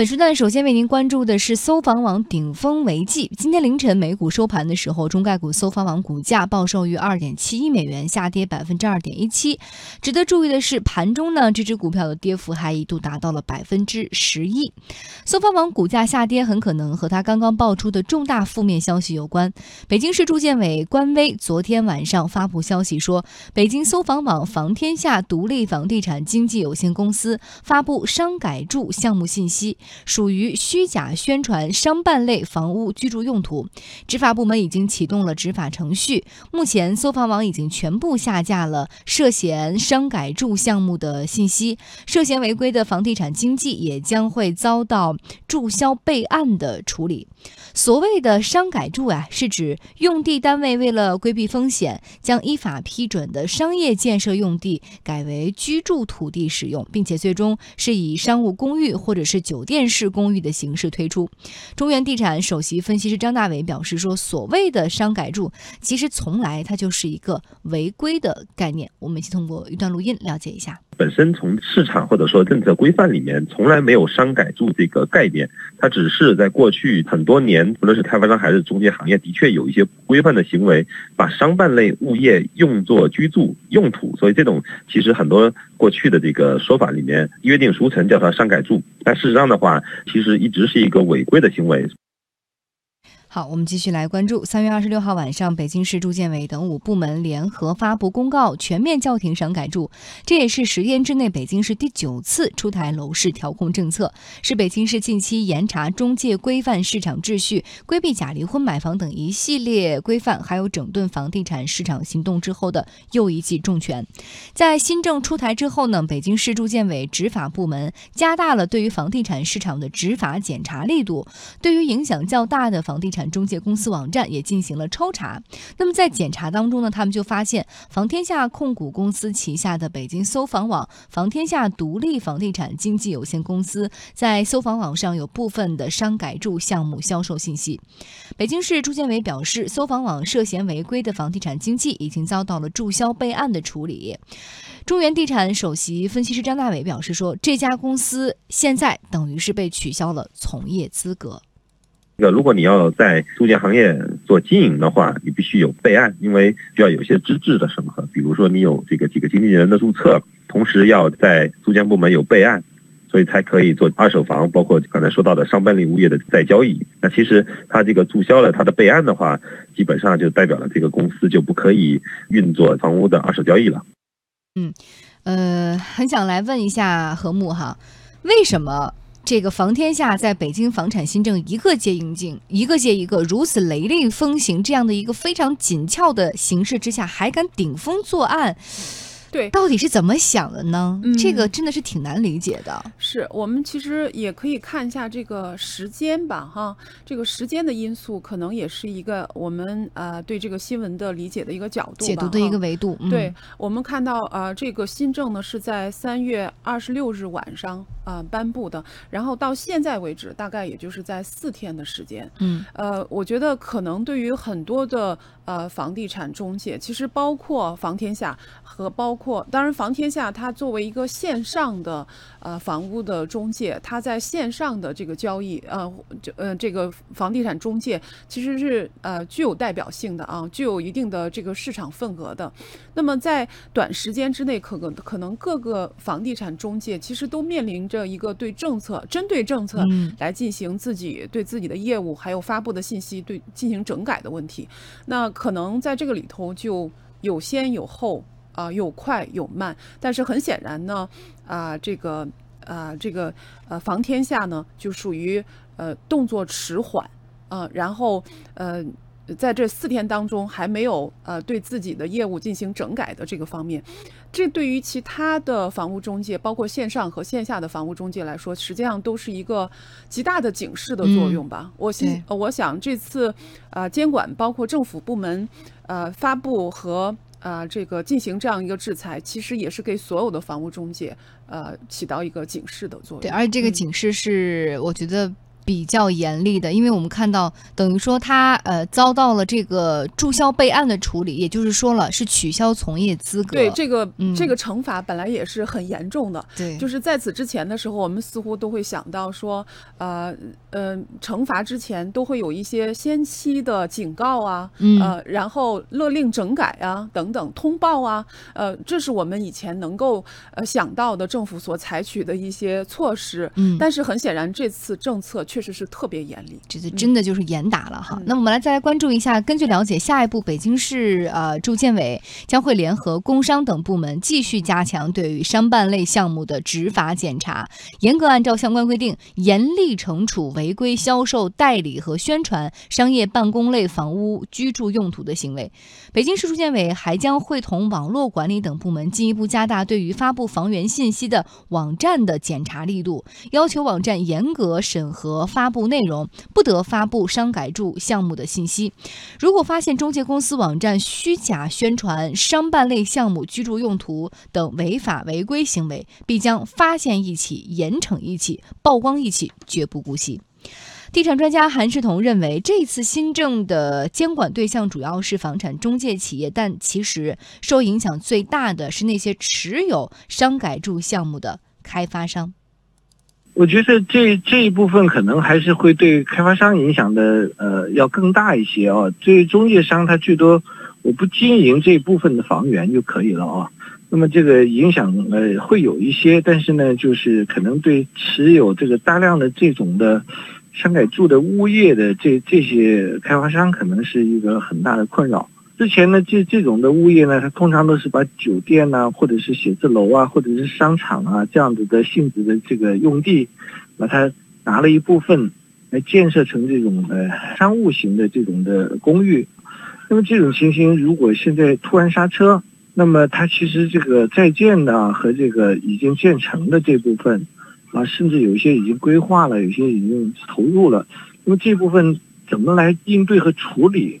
本时段首先为您关注的是搜房网顶峰违纪。今天凌晨美股收盘的时候，中概股搜房网股价报收于二点七一美元，下跌百分之二点一七。值得注意的是，盘中呢这只股票的跌幅还一度达到了百分之十一。搜房网股价下跌很可能和它刚刚爆出的重大负面消息有关。北京市住建委官微昨天晚上发布消息说，北京搜房网房天下独立房地产经纪有限公司发布商改住项目信息。属于虚假宣传商办类房屋居住用途，执法部门已经启动了执法程序。目前，搜房网已经全部下架了涉嫌商改住项目的信息，涉嫌违规的房地产经纪也将会遭到注销备案的处理。所谓的商改住啊，是指用地单位为了规避风险，将依法批准的商业建设用地改为居住土地使用，并且最终是以商务公寓或者是酒店。式公寓的形式推出，中原地产首席分析师张大伟表示说：“所谓的商改住，其实从来它就是一个违规的概念。”我们一起通过一段录音了解一下。本身从市场或者说政策规范里面，从来没有商改住这个概念，它只是在过去很多年，无论是开发商还是中介行业，的确有一些不规范的行为，把商办类物业用作居住用途，所以这种其实很多过去的这个说法里面约定俗成叫它商改住，但事实上的话，其实一直是一个违规的行为。好，我们继续来关注。三月二十六号晚上，北京市住建委等五部门联合发布公告，全面叫停商改住。这也是十天之内北京市第九次出台楼市调控政策，是北京市近期严查中介规范市场秩序、规避假离婚买房等一系列规范，还有整顿房地产市场行动之后的又一记重拳。在新政出台之后呢，北京市住建委执法部门加大了对于房地产市场的执法检查力度，对于影响较大的房地产。中介公司网站也进行了抽查。那么在检查当中呢，他们就发现房天下控股公司旗下的北京搜房网、房天下独立房地产经纪有限公司在搜房网上有部分的商改住项目销售信息。北京市住建委表示，搜房网涉嫌违规的房地产经纪已经遭到了注销备案的处理。中原地产首席分析师张大伟表示说，这家公司现在等于是被取消了从业资格。这个，如果你要在租建行业做经营的话，你必须有备案，因为需要有些资质的审核，比如说你有这个几个经纪人的注册，同时要在租建部门有备案，所以才可以做二手房，包括刚才说到的商办类物业的再交易。那其实他这个注销了他的备案的话，基本上就代表了这个公司就不可以运作房屋的二手交易了。嗯，呃，很想来问一下何木哈，为什么？这个房天下在北京房产新政一个接一个，一个接一个，如此雷厉风行，这样的一个非常紧俏的形势之下，还敢顶风作案？对，到底是怎么想的呢？这个真的是挺难理解的。是我们其实也可以看一下这个时间吧，哈，这个时间的因素可能也是一个我们呃对这个新闻的理解的一个角度，解读的一个维度。对我们看到啊，这个新政呢是在三月二十六日晚上啊颁布的，然后到现在为止，大概也就是在四天的时间。嗯，呃，我觉得可能对于很多的呃房地产中介，其实包括房天下和包。括当然，房天下它作为一个线上的呃房屋的中介，它在线上的这个交易，呃，这呃这个房地产中介其实是呃具有代表性的啊，具有一定的这个市场份额的。那么在短时间之内，可可可能各个房地产中介其实都面临着一个对政策针对政策来进行自己对自己的业务还有发布的信息对进行整改的问题。那可能在这个里头就有先有后。啊，有快有慢，但是很显然呢，啊，这个啊，这个呃，房天下呢就属于呃动作迟缓，啊，然后呃，在这四天当中还没有呃对自己的业务进行整改的这个方面，这对于其他的房屋中介，包括线上和线下的房屋中介来说，实际上都是一个极大的警示的作用吧。我信，我想这次啊监管包括政府部门呃发布和。啊，这个进行这样一个制裁，其实也是给所有的房屋中介，呃，起到一个警示的作用。对，而且这个警示是，我觉得。比较严厉的，因为我们看到等于说他呃遭到了这个注销备案的处理，也就是说了是取消从业资格。对这个、嗯这个惩罚本来也是很严重的。对就是在此之前的时候，我们似乎都会想到说，呃呃，惩罚之前都会有一些先期的警告啊，嗯呃，然后勒令整改啊，等等通报啊，呃，这是我们以前能够呃想到的政府所采取的一些措施。嗯但是很显然，这次政策确实是特别严厉。这次真的就是严打了哈。嗯那么我们来再来关注一下，根据了解，下一步北京市呃住建委将会联合工商等部门继续加强对于商办类项目的执法检查，严格按照相关规定，严厉惩处违规销售、代理和宣传商业办公类房屋居住用途的行为。北京市住建委还将会同网络管理等部门进一步加大对于发布房源信息的网站的检查力度，要求网站严格审核发布内容，不得发布商改住项目的信息。如果发现中介公司网站虚假宣传商办类项目居住用途等违法违规行为，必将发现一起、严惩一起、曝光一起，绝不姑息。地产专家韩世彤认为，这次新政的监管对象主要是房产中介企业，但其实受影响最大的是那些持有商改住项目的开发商。我觉得这这一部分可能还是会对开发商影响的呃要更大一些啊。对于中介商，他最多我不经营这部分的房源就可以了啊。那么这个影响呃会有一些，但是呢，就是可能对持有这个大量的这种的商改住的物业的这这些开发商，可能是一个很大的困扰。之前呢，这这种的物业呢，它通常都是把酒店呐、或者是写字楼啊，或者是商场啊这样子的性质的这个用地，把它拿了一部分来建设成这种呃商务型的这种的公寓。那么这种情形，如果现在突然刹车，那么它其实这个在建的和这个已经建成的这部分啊，甚至有一些已经规划了，有些已经投入了，那么这部分怎么来应对和处理？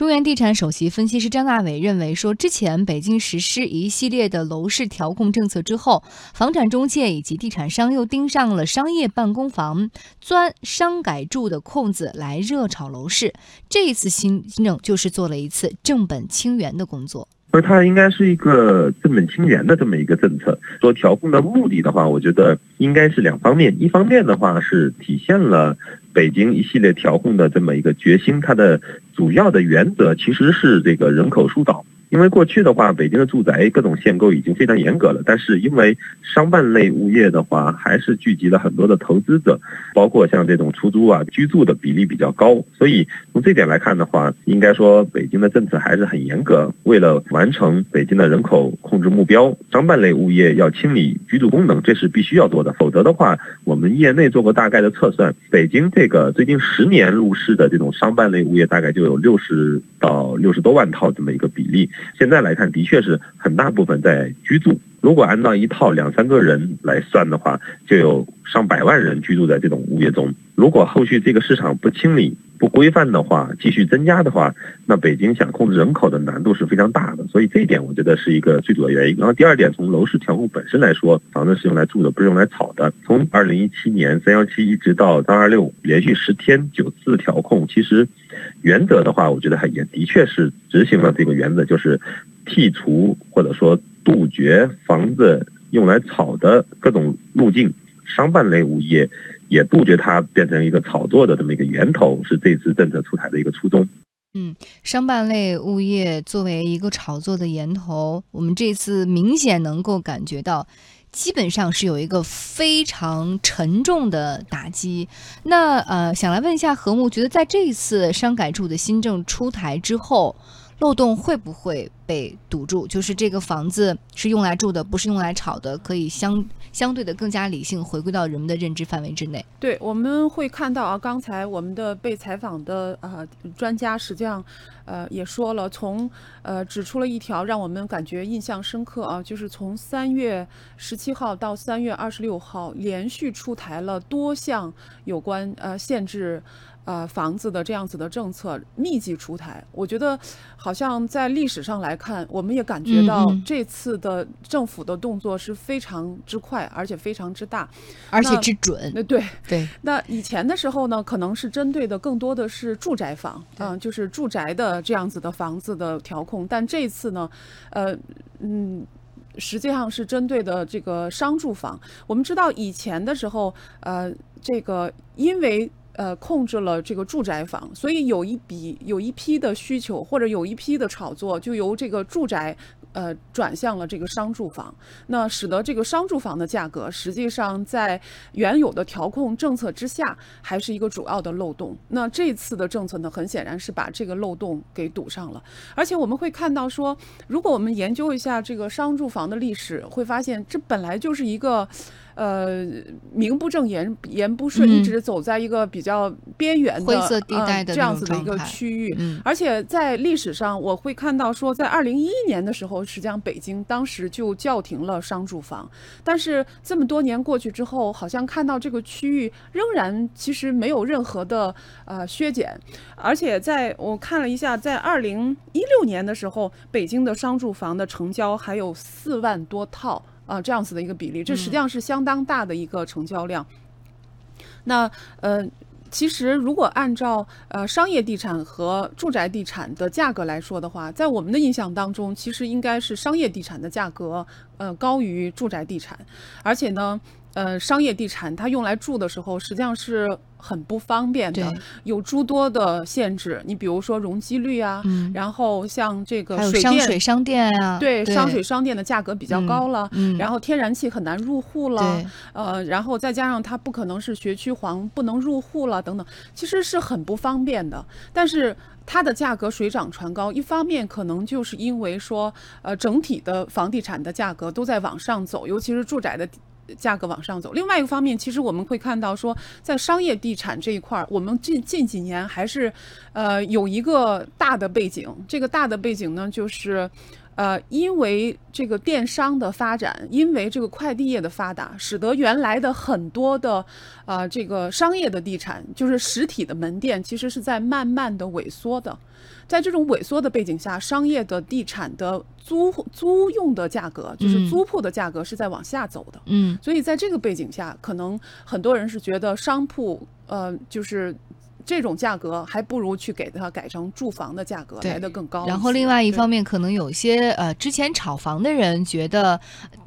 中原地产首席分析师张大伟认为说，之前北京实施一系列的楼市调控政策之后，房产中介以及地产商又盯上了商业办公房，钻商改住的空子来热炒楼市。这一次新政就是做了一次正本清源的工作。而它应该是一个正本清源的这么一个政策。说调控的目的的话，我觉得应该是两方面。一方面的话是体现了北京一系列调控的这么一个决心，它的主要的原则其实是这个人口疏导。因为过去的话，北京的住宅各种限购已经非常严格了，但是因为商办类物业的话，还是聚集了很多的投资者，包括像这种出租啊、居住的比例比较高，所以从这点来看的话，应该说北京的政策还是很严格。为了完成北京的人口控制目标，商办类物业要清理居住功能，这是必须要做的，否则的话，我们业内做过大概的测算，北京这个最近十年入市的这种商办类物业大概就有六十到六十多万套这么一个比例。现在来看，的确是很大部分在居住。如果按照一套两三个人来算的话，就有上百万人居住在这种物业中。如果后续这个市场不清理、不规范的话，继续增加的话，那北京想控制人口的难度是非常大的。所以这一点，我觉得是一个最主要原因。然后第二点，从楼市调控本身来说，房子是用来住的，不是用来炒的。从二零一七年三幺七一直到三二六，连续十天九次调控，其实原则的话，我觉得还也的确是执行了这个原则，就是剔除或者说杜绝房子用来炒的各种路径，商办类物业也杜绝它变成一个炒作的这么一个源头，是这次政策出台的一个初衷。嗯，商办类物业作为一个炒作的源头，我们这次明显能够感觉到。基本上是有一个非常沉重的打击。那呃，想来问一下何木，觉得在这一次商改住的新政出台之后，漏洞会不会被堵住？就是这个房子是用来住的，不是用来炒的，可以相相对的更加理性，回归到人们的认知范围之内。对，我们会看到啊，刚才我们的被采访的呃、专家，实际上呃也说了，从呃指出了一条让我们感觉印象深刻啊，就是从三月十七号到三月二十六号，连续出台了多项有关呃限制。呃，房子的这样子的政策密集出台，我觉得好像在历史上来看，我们也感觉到这次的政府的动作是非常之快，而且非常之大。而且之准，那对，对，那以前的时候呢，可能是针对的更多的是住宅房，对嗯、就是住宅的这样子的房子的调控。但这次呢，呃，嗯。实际上是针对的这个商住房。我们知道以前的时候，呃，这个因为呃控制了这个住宅房，所以有一笔有一批的需求或者有一批的炒作，就由这个住宅呃转向了这个商住房，那使得这个商住房的价格实际上在原有的调控政策之下，还是一个主要的漏洞。那这次的政策呢，很显然是把这个漏洞给堵上了。而且我们会看到说，如果我们研究一下这个商住房的历史，会发现这本来就是一个。呃，名不正言言不顺，嗯。一直走在一个比较边缘的灰色地带的呃、这样子的一个区域。嗯。而且在历史上，我会看到说，在二零一一年的时候，实际上北京当时就叫停了商住房，但是这么多年过去之后，好像看到这个区域仍然其实没有任何的呃削减，而且在我看了一下，在二零一六年的时候，北京的商住房的成交还有四万多套啊、这样子的一个比例，这实际上是相当大的一个成交量。那呃。其实，如果按照呃商业地产和住宅地产的价格来说的话，在我们的印象当中，其实应该是商业地产的价格呃高于住宅地产，而且呢，呃商业地产它用来住的时候，实际上是很不方便的，有诸多的限制。你比如说容积率啊，嗯，然后像这个商水商店啊，对商水商店的价格比较高了，嗯，然后天然气很难入户了，对，呃，然后再加上它不可能是学区房，不能入户了等等，其实是很不方便的。但是它的价格水涨船高，一方面可能就是因为说，呃，整体的房地产的价格都在往上走，尤其是住宅的。价格往上走。另外一个方面，其实我们会看到说，在商业地产这一块儿，我们近近几年还是，呃，有一个大的背景。这个大的背景呢，就是，呃，因为这个电商的发展，因为这个快递业的发达，使得原来的很多的，呃，这个商业的地产，就是实体的门店，其实是在慢慢的萎缩的。在这种萎缩的背景下，商业的地产的租租用的价格，就是嗯租铺的价格是在往下走的。嗯所以在这个背景下，可能很多人是觉得商铺，呃，就是这种价格，还不如去给它改成住房的价格对来的更高。然后另外一方面，可能有些呃之前炒房的人觉得，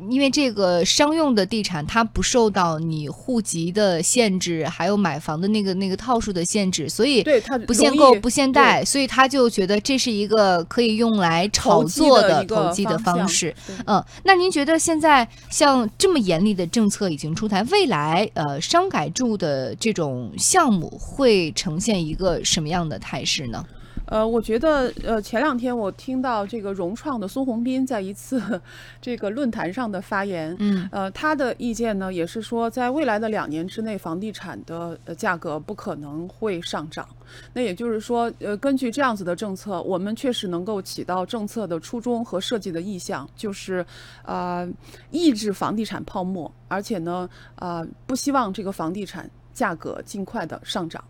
因为这个商用的地产它不受到你户籍的限制，还有买房的那个那个套数的限制，所以对它不限购不限贷，所以他就觉得这是一个可以用来炒作的投机的方式。嗯，那您觉得现在像这么严厉的政策已经出台，未来呃商改住的这种项目会呈现一个什么样的态势呢？呃，我觉得呃，前两天我听到这个融创的孙宏斌在一次这个论坛上的发言，嗯呃，他的意见呢也是说，在未来的两年之内，房地产的呃价格不可能会上涨。那也就是说，呃，根据这样子的政策，我们确实能够起到政策的初衷和设计的意向，就是呃抑制房地产泡沫，而且呢，呃不希望这个房地产价格尽快的上涨。